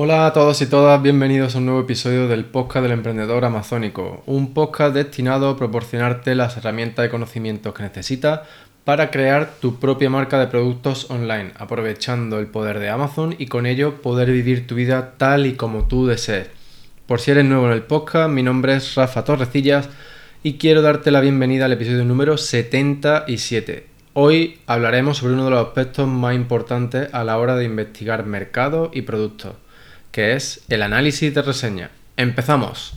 Hola a todos y todas, bienvenidos a un nuevo episodio del podcast del emprendedor amazónico, un podcast destinado a proporcionarte las herramientas y conocimientos que necesitas para crear tu propia marca de productos online, aprovechando el poder de Amazon y con ello poder vivir tu vida tal y como tú desees. Por si eres nuevo en el podcast, mi nombre es Rafa Torrecillas y quiero darte la bienvenida al episodio número 77. Hoy hablaremos sobre uno de los aspectos más importantes a la hora de investigar mercados y productos, que es el análisis de reseña. ¡Empezamos!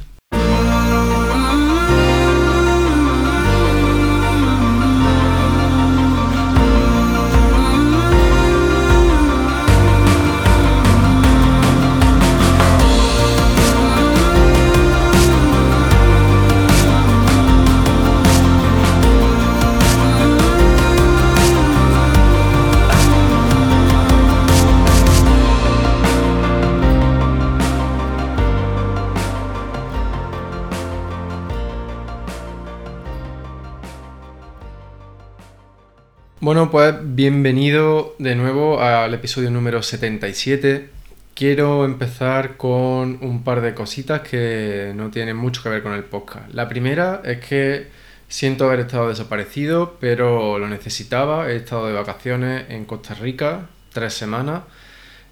Bueno, pues bienvenido de nuevo al episodio número 77. Quiero empezar con un par de cositas que no tienen mucho que ver con el podcast. La primera es que siento haber estado desaparecido, pero lo necesitaba. He estado de vacaciones en Costa Rica tres semanas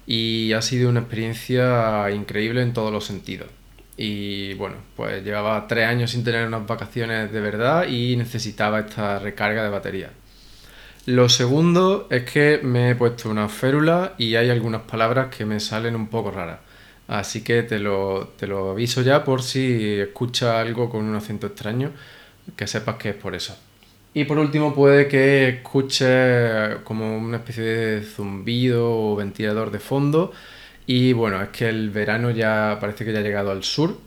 y ha sido una experiencia increíble en todos los sentidos. Y bueno, pues llevaba tres años sin tener unas vacaciones de verdad y necesitaba esta recarga de batería. Lo segundo es que me he puesto una férula y hay algunas palabras que me salen un poco raras. Así que te lo, te lo aviso ya por si escuchas algo con un acento extraño, que sepas que es por eso. Y por último puede que escuches como una especie de zumbido o ventilador de fondo. Y bueno, es que el verano ya parece que ya ha llegado al sur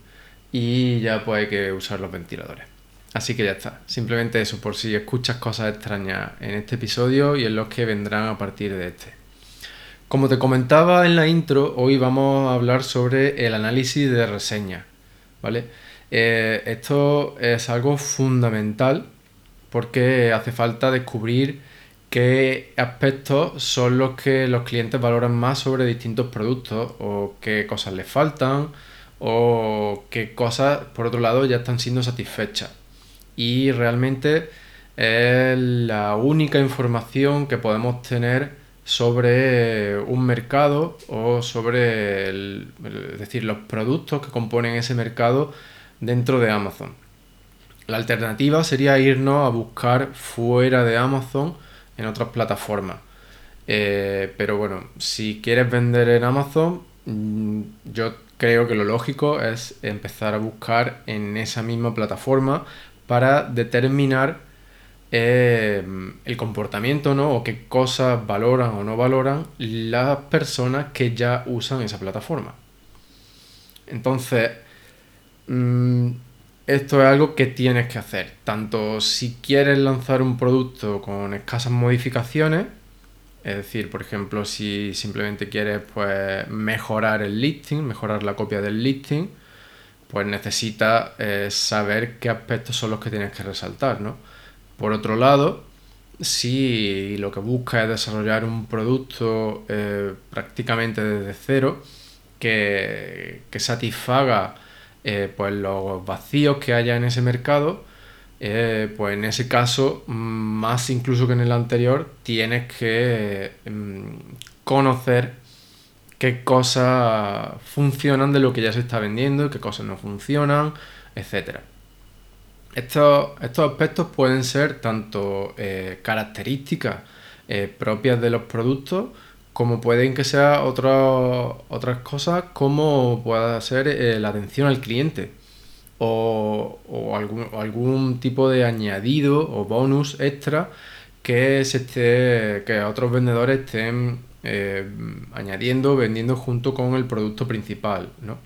y ya pues hay que usar los ventiladores. Así que ya está. Simplemente eso, por si escuchas cosas extrañas en este episodio y en los que vendrán a partir de este. Como te comentaba en la intro, hoy vamos a hablar sobre el análisis de reseñas. ¿Vale? Eh, esto es algo fundamental porque hace falta descubrir qué aspectos son los que los clientes valoran más sobre distintos productos o qué cosas les faltan o qué cosas, por otro lado, ya están siendo satisfechas y realmente es la única información que podemos tener sobre un mercado o sobre es decir, los productos que componen ese mercado dentro de Amazon. La alternativa sería irnos a buscar fuera de Amazon en otras plataformas. Eh, pero bueno, si quieres vender en Amazon, mm, yo creo que lo lógico es empezar a buscar en esa misma plataforma para determinar eh, el comportamiento ¿no? o qué cosas valoran o no valoran las personas que ya usan esa plataforma. Entonces, mm, esto es algo que tienes que hacer. Tanto si quieres lanzar un producto con escasas modificaciones, es decir, por ejemplo, si simplemente quieres pues, mejorar el listing, mejorar la copia del listing, pues necesitas eh, saber qué aspectos son los que tienes que resaltar, ¿no? Por otro lado, si lo que buscas es desarrollar un producto eh, prácticamente desde cero, que, satisfaga eh, pues los vacíos que haya en ese mercado, pues en ese caso, más incluso que en el anterior, tienes que mm, conocer qué cosas funcionan de lo que ya se está vendiendo, qué cosas no funcionan, etc. Estos, estos aspectos pueden ser tanto eh, características eh, propias de los productos, como pueden que sean otras cosas como pueda ser eh, la atención al cliente o, algún, algún, tipo de añadido o bonus extra que, se esté, que otros vendedores estén eh, añadiendo, vendiendo junto con el producto principal, ¿no?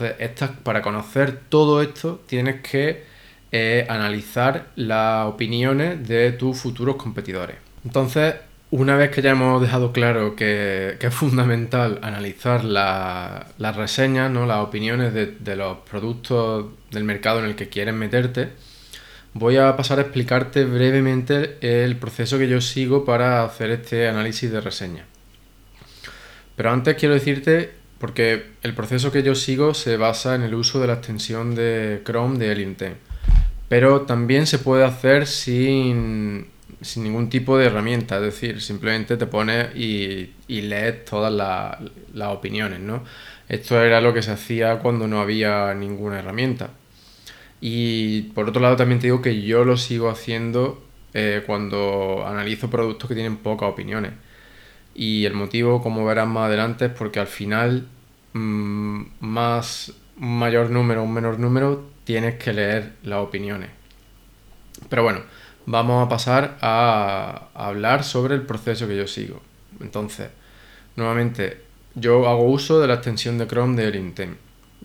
Entonces, para conocer todo esto tienes que eh, analizar las opiniones de tus futuros competidores. Entonces, una vez que ya hemos dejado claro que, es fundamental analizar las reseñas, ¿no? las opiniones de, los productos del mercado en el que quieres meterte, voy a pasar a explicarte brevemente el proceso que yo sigo para hacer este análisis de reseña. Pero antes quiero decirte porque el proceso que yo sigo se basa en el uso de la extensión de Chrome de Ellington. Pero también se puede hacer sin, ningún tipo de herramienta, es decir, simplemente te pones y, lees todas las opiniones, ¿no? Esto era lo que se hacía cuando no había ninguna herramienta. Y por otro lado también te digo que yo lo sigo haciendo eh, cuando analizo productos que tienen pocas opiniones. Y el motivo, como verás más adelante, es porque al final, mm, más mayor número o menor número, tienes que leer las opiniones. Pero bueno, vamos a pasar a, hablar sobre el proceso que yo sigo. Entonces, nuevamente, yo hago uso de la extensión de Chrome de Orintem,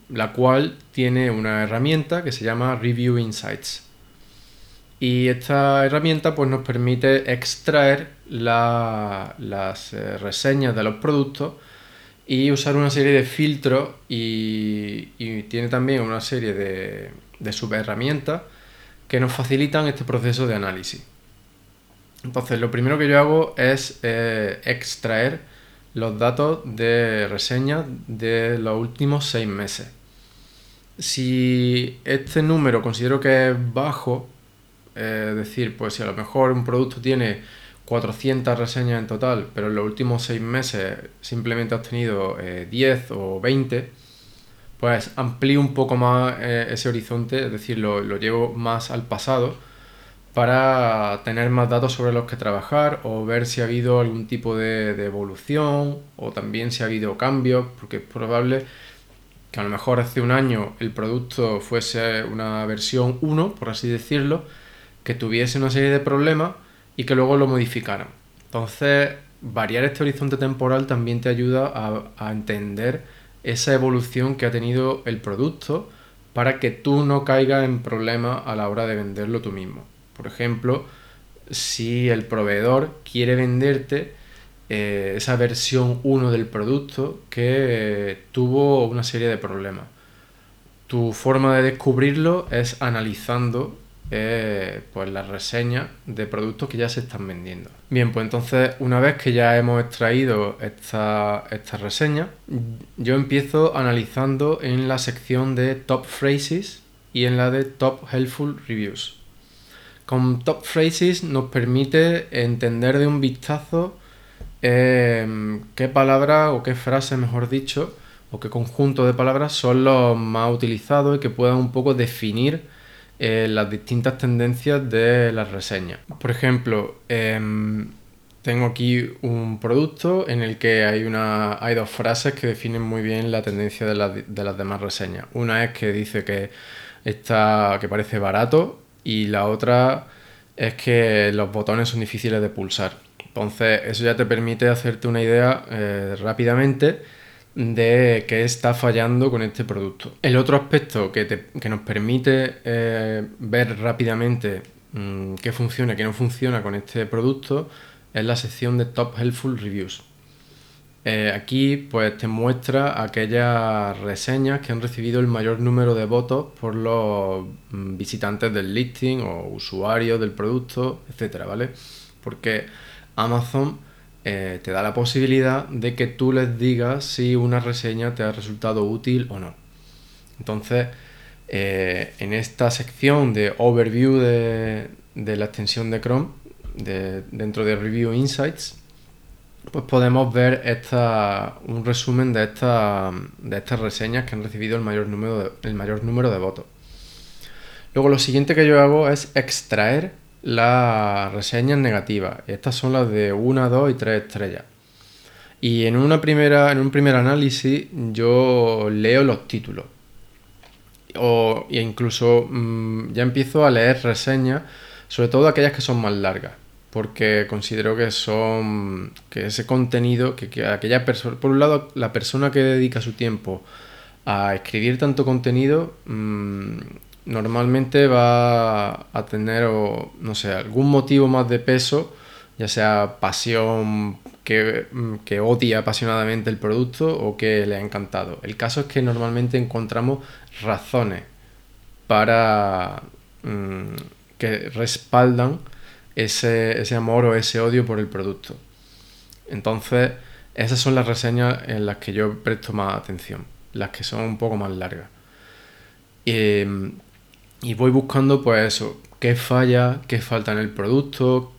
la cual tiene una herramienta que se llama Review Insights. Y esta herramienta pues, nos permite extraer las eh, reseñas de los productos y usar una serie de filtros y, tiene también una serie de, de subherramientas que nos facilitan este proceso de análisis. Entonces, lo primero que yo hago es eh, extraer los datos de reseñas de los últimos seis meses. Si este número considero que es bajo, es decir, pues si a lo mejor un producto tiene 400 reseñas en total, pero en los últimos 6 meses simplemente has tenido 10 eh, o 20, pues amplío un poco más eh, ese horizonte, es decir, lo, llevo más al pasado para tener más datos sobre los que trabajar o ver si ha habido algún tipo de, evolución o también si ha habido cambios, porque es probable que a lo mejor hace un año el producto fuese una versión 1, por así decirlo, que tuviese una serie de problemas y que luego lo modificaran. Entonces, variar este horizonte temporal también te ayuda a, entender esa evolución que ha tenido el producto para que tú no caigas en problemas a la hora de venderlo tú mismo. Por ejemplo, si el proveedor quiere venderte eh, esa versión 1 del producto que tuvo una serie de problemas. Tu forma de descubrirlo es analizando eh, pues las reseñas de productos que ya se están vendiendo. Bien, pues entonces una vez que ya hemos extraído esta, esta reseña, yo empiezo analizando en la sección de Top Phrases y en la de Top Helpful Reviews. Con Top Phrases nos permite entender de un vistazo eh, qué palabras o qué frases, mejor dicho, o qué conjunto de palabras son los más utilizados y que puedan un poco definir eh, las distintas tendencias de las reseñas. Por ejemplo, em, tengo aquí un producto en el que hay, una, hay dos frases que definen muy bien la tendencia de, las demás reseñas. Una es que dice que, está, que parece barato y la otra es que los botones son difíciles de pulsar. Entonces eso ya te permite hacerte una idea eh, rápidamente de qué está fallando con este producto. El otro aspecto que, nos permite eh, ver rápidamente mm, qué funciona y qué no funciona con este producto es la sección de Top Helpful Reviews. Eh, aquí pues te muestra aquellas reseñas que han recibido el mayor número de votos por los mm, visitantes del listing o usuarios del producto, etcétera, ¿vale? Porque Amazon eh, te da la posibilidad de que tú les digas si una reseña te ha resultado útil o no. Entonces, eh, en esta sección de overview de, la extensión de Chrome, dentro de Review Insights, pues podemos ver esta, un resumen de, de estas reseñas que han recibido el mayor, número el mayor número de votos. Luego lo siguiente que yo hago es extraer las reseñas negativas. Estas son las de 1, 2 y 3 estrellas. Y en, una primera, en un primer análisis yo leo los títulos. O e incluso mm, ya empiezo a leer reseñas, sobre todo aquellas que son más largas. Porque considero que son. que ese contenido, que, aquella persona. Por un lado, la persona que dedica su tiempo a escribir tanto contenido mm, normalmente va a tener, no sé, algún motivo más de peso, ya sea pasión que, que, odia apasionadamente el producto o que le ha encantado. El caso es que normalmente encontramos razones para mm, que respaldan ese, ese, amor o ese odio por el producto. Entonces, Esas son las reseñas en las que yo presto más atención, las que son un poco más largas. Y voy buscando pues eso, qué falla, qué falta en el producto,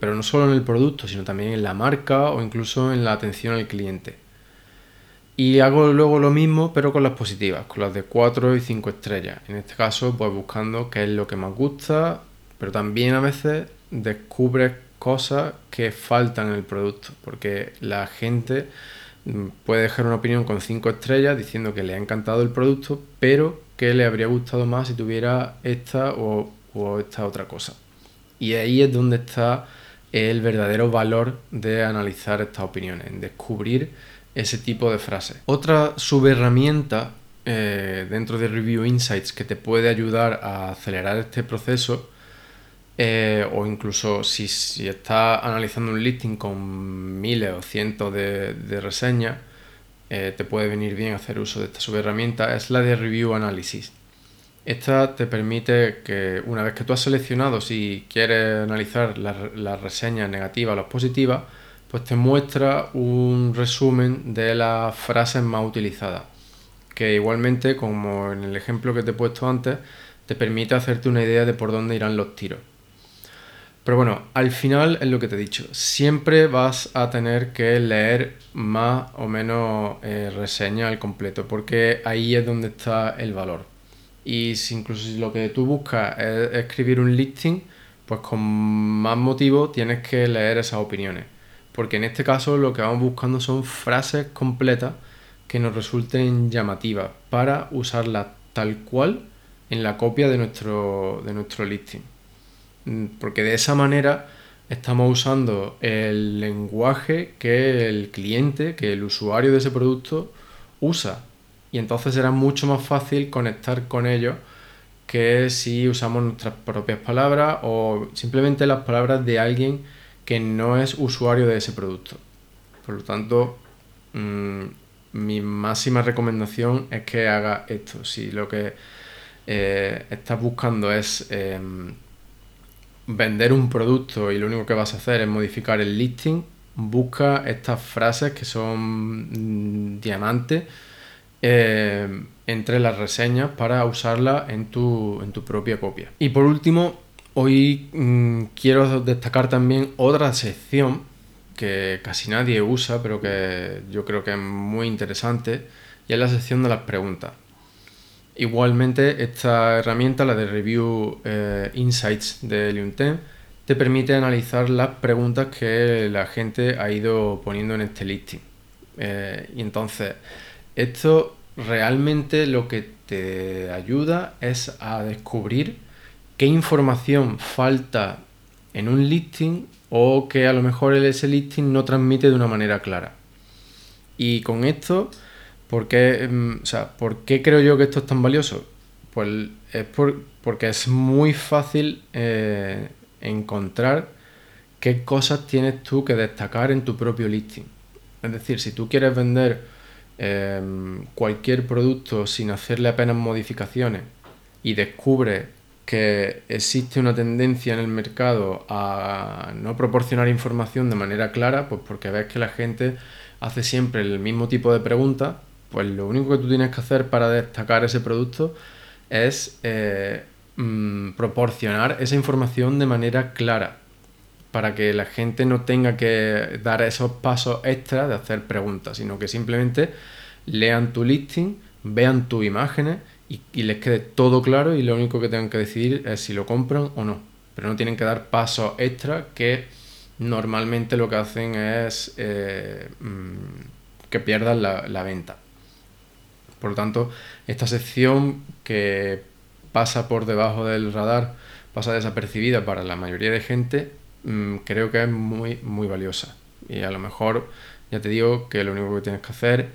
pero no solo en el producto, sino también en la marca o incluso en la atención al cliente. Y hago luego lo mismo, pero con las positivas, con las de 4 y 5 estrellas. En este caso, pues buscando qué es lo que más gusta, pero también a veces descubres cosas que faltan en el producto, porque la gente mm, puede dejar una opinión con 5 estrellas diciendo que le ha encantado el producto, pero que le habría gustado más si tuviera esta o, o esta otra cosa. Y ahí es donde está el verdadero valor de analizar estas opiniones, en descubrir ese tipo de frases. Otra subherramienta eh, dentro de Review Insights que te puede ayudar a acelerar este proceso eh, o incluso si, estás analizando un listing con miles o cientos de, reseñas, eh, te puede venir bien hacer uso de esta subherramienta, es la de Review Analysis. Esta te permite que una vez que tú has seleccionado si quieres analizar las reseñas negativas o las positivas, pues te muestra un resumen de las frases más utilizadas, que igualmente, como en el ejemplo que te he puesto antes, te permite hacerte una idea de por dónde irán los tiros. Pero bueno, al final es lo que te he dicho, siempre vas a tener que leer más o menos eh, reseñas al completo, porque ahí es donde está el valor. Y si incluso si lo que tú buscas es escribir un listing, pues con más motivo tienes que leer esas opiniones porque en este caso lo que vamos buscando son frases completas que nos resulten llamativas para usarlas tal cual en la copia de nuestro, de nuestro listing. Mm, porque de esa manera estamos usando el lenguaje que el cliente, que el usuario de ese producto usa. Y entonces será mucho más fácil conectar con ellos que si usamos nuestras propias palabras o simplemente las palabras de alguien que no es usuario de ese producto. Por lo tanto, mm, mi máxima recomendación es que haga esto. Si lo que eh, estás buscando es em, vender un producto y lo único que vas a hacer es modificar el listing, busca estas frases que son mm, diamantes em, entre las reseñas para usarlas en tu, en tu propia copia. Y por último, Hoy mm, quiero destacar también otra sección que casi nadie usa, pero que yo creo que es muy interesante, y es la sección de las preguntas. Igualmente, esta herramienta, la de Review eh, Insights de LinkedIn, te permite analizar las preguntas que la gente ha ido poniendo en este listing. Eh, y entonces, esto realmente lo que te ayuda es a descubrir qué información falta en un listing o que a lo mejor ese listing no transmite de una manera clara. Y con esto, ¿por qué, mm, ¿por qué creo yo que esto es tan valioso? Pues es porque es muy fácil eh, encontrar qué cosas tienes tú que destacar en tu propio listing. Es decir, si tú quieres vender em, cualquier producto sin hacerle apenas modificaciones y descubres que existe una tendencia en el mercado a no proporcionar información de manera clara, pues porque ves que la gente hace siempre el mismo tipo de preguntas, pues lo único que tú tienes que hacer para destacar ese producto es eh, mm, proporcionar esa información de manera clara, para que la gente no tenga que dar esos pasos extra de hacer preguntas, sino que simplemente lean tu listing, vean tus imágenes, y, les quede todo claro y lo único que tengan que decidir es si lo compran o no. Pero no tienen que dar pasos extra que normalmente lo que hacen es eh, mm, que pierdan la, venta. Por lo tanto, esta sección que pasa por debajo del radar, pasa desapercibida para la mayoría de gente, mm, creo que es muy, muy valiosa. Y a lo mejor, ya te digo que lo único que tienes que hacer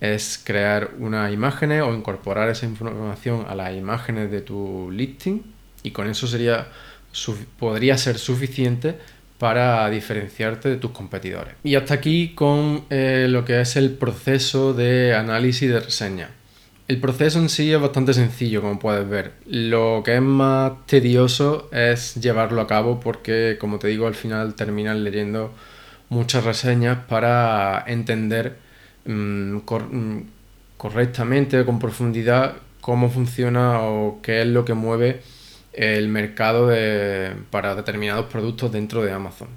es crear unas imágenes o incorporar esa información a las imágenes de tu listing y con eso sería podría ser suficiente para diferenciarte de tus competidores. Y hasta aquí con eh, lo que es el proceso de análisis de reseña. El proceso en sí es bastante sencillo, como puedes ver. Lo que es más tedioso es llevarlo a cabo porque, como te digo, al final terminas leyendo muchas reseñas para entender mm, mm, correctamente, con profundidad, cómo funciona o qué es lo que mueve el mercado para determinados productos dentro de Amazon.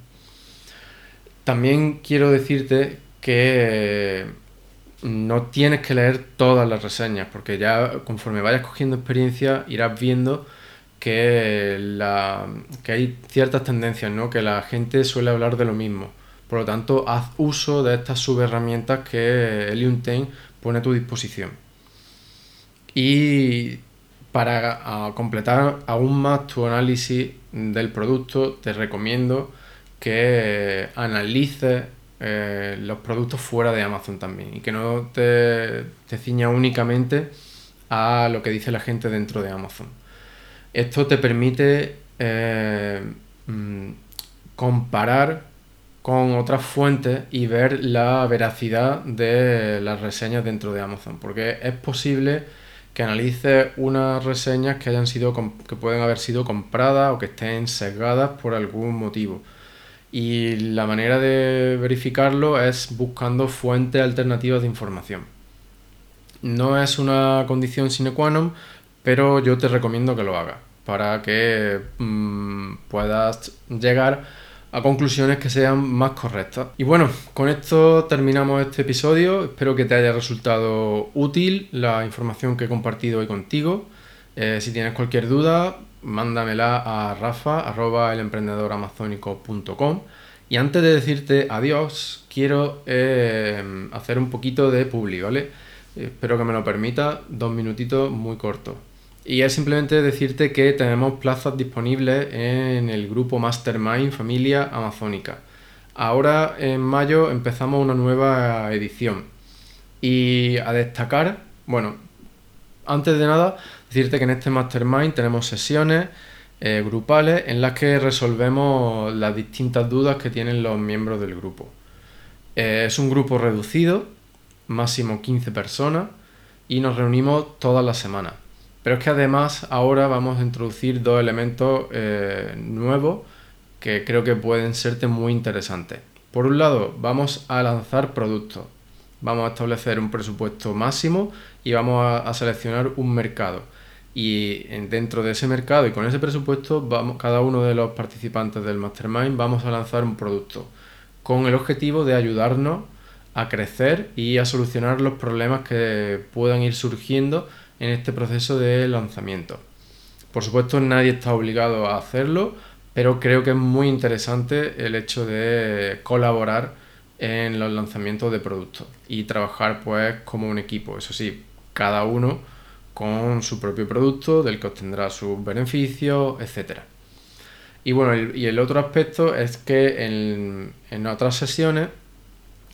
También quiero decirte que no tienes que leer todas las reseñas, porque ya conforme vayas cogiendo experiencia irás viendo que, la, que hay ciertas tendencias, ¿no? que la gente suele hablar de lo mismo. Por lo tanto, haz uso de estas subherramientas que 10 pone a tu disposición. Y para completar aún más tu análisis del producto, te recomiendo que analices eh, los productos fuera de Amazon también y que no te, te ciña únicamente a lo que dice la gente dentro de Amazon. Esto te permite eh, mm, comparar con otras fuentes y ver la veracidad de las reseñas dentro de Amazon, porque es posible que analices unas reseñas que hayan sido que pueden haber sido compradas o que estén sesgadas por algún motivo. Y la manera de verificarlo es buscando fuentes alternativas de información. No es una condición sine qua non, pero yo te recomiendo que lo hagas para que mm, puedas llegar a conclusiones que sean más correctas. Y bueno, con esto terminamos este episodio. Espero que te haya resultado útil la información que he compartido hoy contigo. Eh, si tienes cualquier duda, mándamela a rafa Y antes de decirte adiós, quiero eh, hacer un poquito de publi, ¿vale? Espero que me lo permita, dos minutitos muy cortos. Y es simplemente decirte que tenemos plazas disponibles en el grupo Mastermind Familia Amazónica. Ahora en mayo empezamos una nueva edición. Y a destacar, bueno, antes de nada, decirte que en este Mastermind tenemos sesiones eh, grupales en las que resolvemos las distintas dudas que tienen los miembros del grupo. Eh, es un grupo reducido, máximo 15 personas, y nos reunimos todas las semanas. Pero es que además ahora vamos a introducir dos elementos eh, nuevos que creo que pueden serte muy interesantes. Por un lado, vamos a lanzar productos. Vamos a establecer un presupuesto máximo y vamos a, seleccionar un mercado. Y dentro de ese mercado y con ese presupuesto, vamos, cada uno de los participantes del Mastermind vamos a lanzar un producto con el objetivo de ayudarnos a crecer y a solucionar los problemas que puedan ir surgiendo en este proceso de lanzamiento. Por supuesto, nadie está obligado a hacerlo, pero creo que es muy interesante el hecho de colaborar en los lanzamientos de productos y trabajar pues como un equipo. Eso sí, cada uno con su propio producto, del que obtendrá sus beneficios, etc. Y bueno, y el otro aspecto es que en, en otras sesiones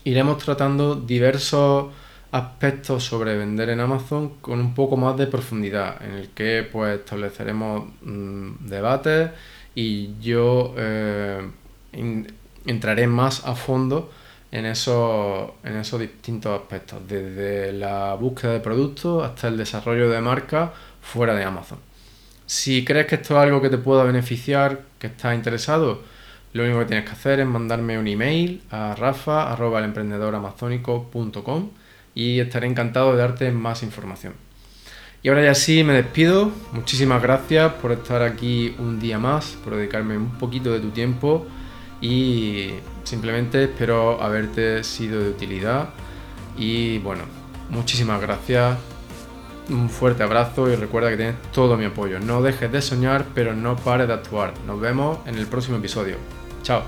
iremos tratando diversos aspectos sobre vender en Amazon con un poco más de profundidad, en el que pues estableceremos mm, debates y yo eh, entraré más a fondo en esos, en esos distintos aspectos, desde la búsqueda de productos hasta el desarrollo de marcas fuera de Amazon. Si crees que esto es algo que te pueda beneficiar, que estás interesado, lo único que tienes que hacer es mandarme un email a rafa.emprendedor.amazónico.com y estaré encantado de darte más información. Y ahora ya sí me despido. Muchísimas gracias por estar aquí un día más, por dedicarme un poquito de tu tiempo y simplemente espero haberte sido de utilidad. Y bueno, muchísimas gracias. Un fuerte abrazo y recuerda que tienes todo mi apoyo. No dejes de soñar, pero no pares de actuar. Nos vemos en el próximo episodio. Chao.